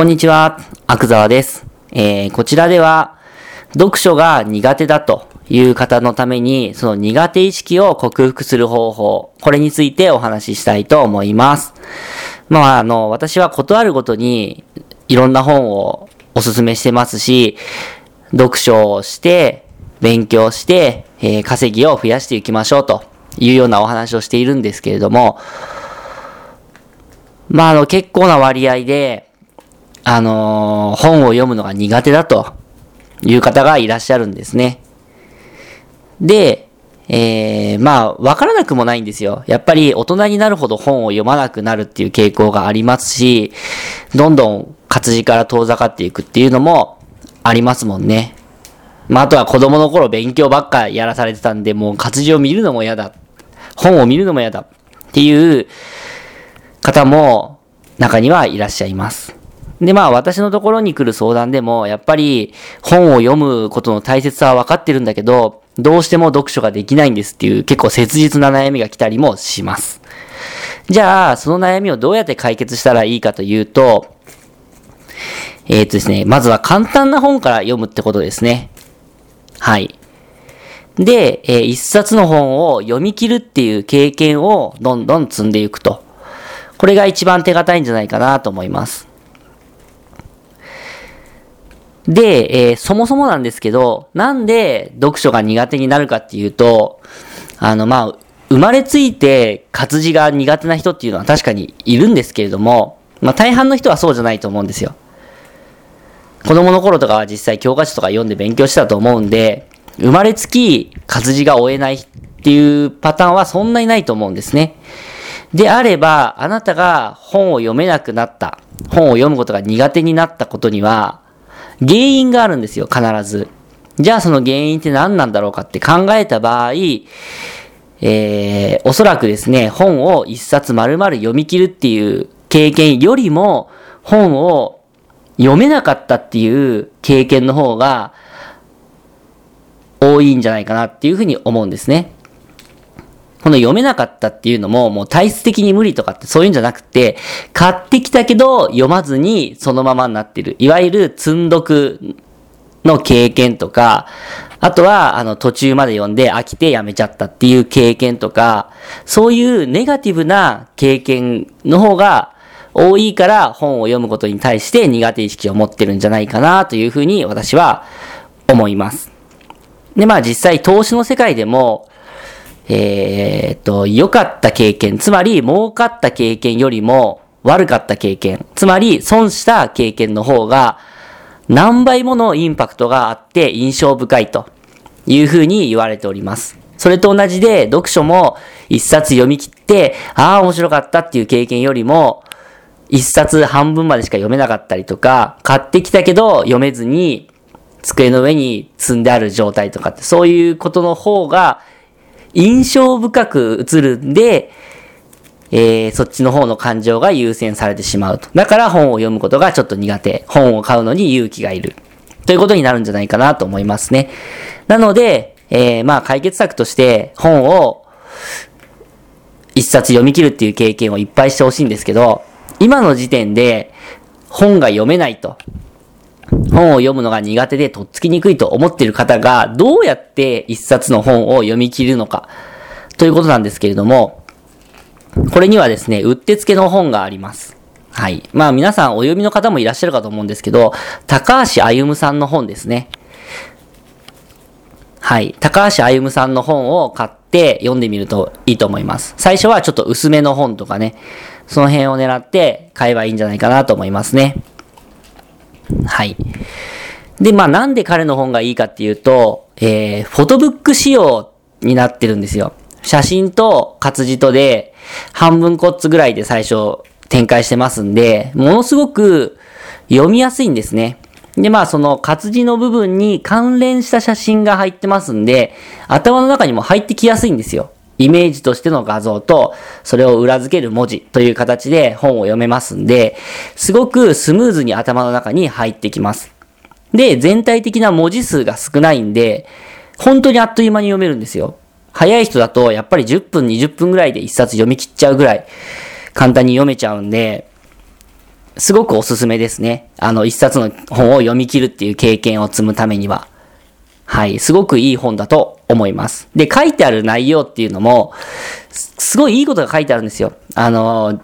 こんにちは、阿久沢です。えー、こちらでは、読書が苦手だという方のために、その苦手意識を克服する方法、これについてお話ししたいと思います。まあ、あの、私はことあるごとに、いろんな本をおすすめしてますし、読書をして、勉強して、えー稼ぎを増やしていきましょうというようなお話をしているんですけれども、まあ、あの、結構な割合で、あのー本を読むのが苦手だという方がいらっしゃるんですね。で、えー、まあ、わからなくもないんですよ。やっぱり大人になるほど本を読まなくなるっていう傾向がありますし、どんどん活字から遠ざかっていくっていうのもありますもんね。まあ、あとは子供の頃勉強ばっかやらされてたんで、もう活字を見るのも嫌だ。本を見るのも嫌だ。っていう方も中にはいらっしゃいます。で、まあ私のところに来る相談でも、やっぱり本を読むことの大切さは分かってるんだけど、どうしても読書ができないんですっていう結構切実な悩みが来たりもします。じゃあ、その悩みをどうやって解決したらいいかというと、えー、っとですね、まずは簡単な本から読むってことですね。はい。で、えー一冊の本を読み切るっていう経験をどんどん積んでいくと。これが一番手堅いんじゃないかなと思います。で、えーそもそもなんですけど、なんで読書が苦手になるかっていうと、あの、まあ、生まれついて活字が苦手な人っていうのは確かにいるんですけれども、まあ大半の人はそうじゃないと思うんですよ。子供の頃とかは実際教科書とか読んで勉強したと思うんで、生まれつき活字が追えないっていうパターンはそんなにないと思うんですね。であれば、あなたが本を読めなくなった、本を読むことが苦手になったことには、原因があるんですよ、必ず。じゃあその原因って何なんだろうかって考えた場合、えー、おそらくですね、本を一冊丸々読み切るっていう経験よりも、本を読めなかったっていう経験の方が多いんじゃないかなっていうふうに思うんですね。この読めなかったっていうのも、もう体質的に無理とかってそういうんじゃなくて、買ってきたけど読まずにそのままになってる。いわゆる積んどくの経験とか、あとは、あの、途中まで読んで飽きてやめちゃったっていう経験とか、そういうネガティブな経験の方が多いから本を読むことに対して苦手意識を持ってるんじゃないかなというふうに私は思います。で、まあ実際投資の世界でも、えーっと、良かった経験、つまり儲かった経験よりも悪かった経験、つまり損した経験の方が何倍ものインパクトがあって印象深いというふうに言われております。それと同じで読書も一冊読み切って、ああ面白かったっていう経験よりも、一冊半分までしか読めなかったりとか、買ってきたけど読めずに机の上に積んである状態とかって、そういうことの方が印象深く映るんで、えー、そっちの方の感情が優先されてしまうと。だから本を読むことがちょっと苦手。本を買うのに勇気がいる。ということになるんじゃないかなと思いますね。なので、えー、まあ解決策として本を一冊読み切るっていう経験をいっぱいしてほしいんですけど、今の時点で本が読めないと。本を読むのが苦手でとっつきにくいと思っている方がどうやって一冊の本を読み切るのかということなんですけれども、これにはですね、うってつけの本があります。はい。まあ皆さんお読みの方もいらっしゃるかと思うんですけど、高橋歩さんの本ですね。はい。高橋歩さんの本を買って読んでみるといいと思います。最初はちょっと薄めの本とかね、その辺を狙って買えばいいんじゃないかなと思いますね。はい。で、まあなんで彼の本がいいかっていうと、えー、フォトブック仕様になってるんですよ。写真と活字とで半分こっつぐらいで最初展開してますんで、ものすごく読みやすいんですね。で、まあその活字の部分に関連した写真が入ってますんで、頭の中にも入ってきやすいんですよ。イメージとしての画像と、それを裏付ける文字という形で本を読めますんで、すごくスムーズに頭の中に入ってきます。で、全体的な文字数が少ないんで、本当にあっという間に読めるんですよ。早い人だと、やっぱり10分、20分ぐらいで一冊読み切っちゃうぐらい、簡単に読めちゃうんで、すごくおすすめですね。あの、一冊の本を読み切るっていう経験を積むためには。はい。すごくいい本だと思います。で、書いてある内容っていうのも、すごいいいことが書いてあるんですよ。あの、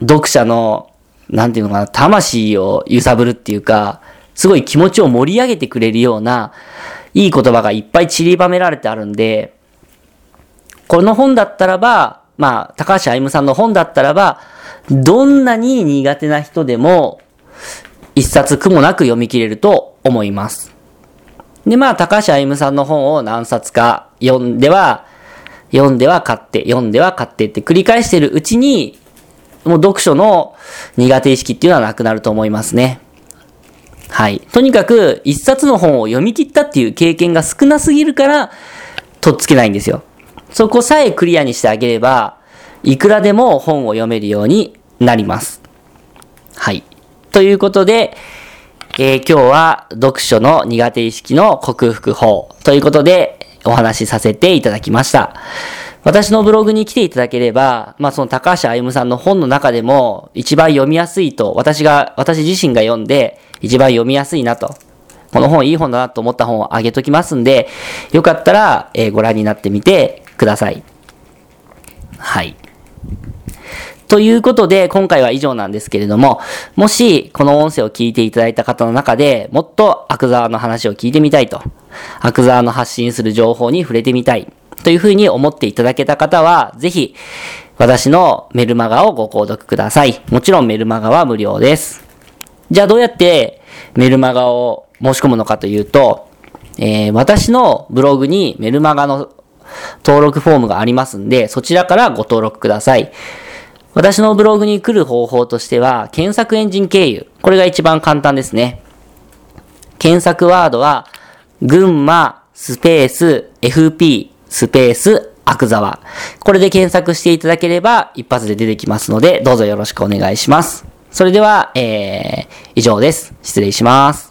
読者の、なんていうのかな、魂を揺さぶるっていうか、すごい気持ちを盛り上げてくれるような、いい言葉がいっぱい散りばめられてあるんで、この本だったらば、まあ、高橋愛夢さんの本だったらば、どんなに苦手な人でも、一冊苦もなく読み切れると思います。で、まあ、高橋愛夢さんの本を何冊か読んでは、読んでは買って、読んでは買ってって繰り返してるうちに、もう読書の苦手意識っていうのはなくなると思いますね。はい。とにかく、一冊の本を読み切ったっていう経験が少なすぎるから、とっつけないんですよ。そこさえクリアにしてあげれば、いくらでも本を読めるようになります。はい。ということで、えー、今日は読書の苦手意識の克服法ということでお話しさせていただきました。私のブログに来ていただければ、まあその高橋歩さんの本の中でも一番読みやすいと、私が、私自身が読んで一番読みやすいなと、この本いい本だなと思った本をあげときますんで、よかったら、えー、ご覧になってみてください。はい。ということで、今回は以上なんですけれども、もし、この音声を聞いていただいた方の中で、もっと悪沢の話を聞いてみたいと、悪沢の発信する情報に触れてみたい、というふうに思っていただけた方は、ぜひ、私のメルマガをご購読ください。もちろんメルマガは無料です。じゃあどうやってメルマガを申し込むのかというと、えー、私のブログにメルマガの登録フォームがありますんで、そちらからご登録ください。私のブログに来る方法としては、検索エンジン経由。これが一番簡単ですね。検索ワードは、群馬、スペース、FP、スペース、アクザワ。これで検索していただければ、一発で出てきますので、どうぞよろしくお願いします。それでは、えー、以上です。失礼します。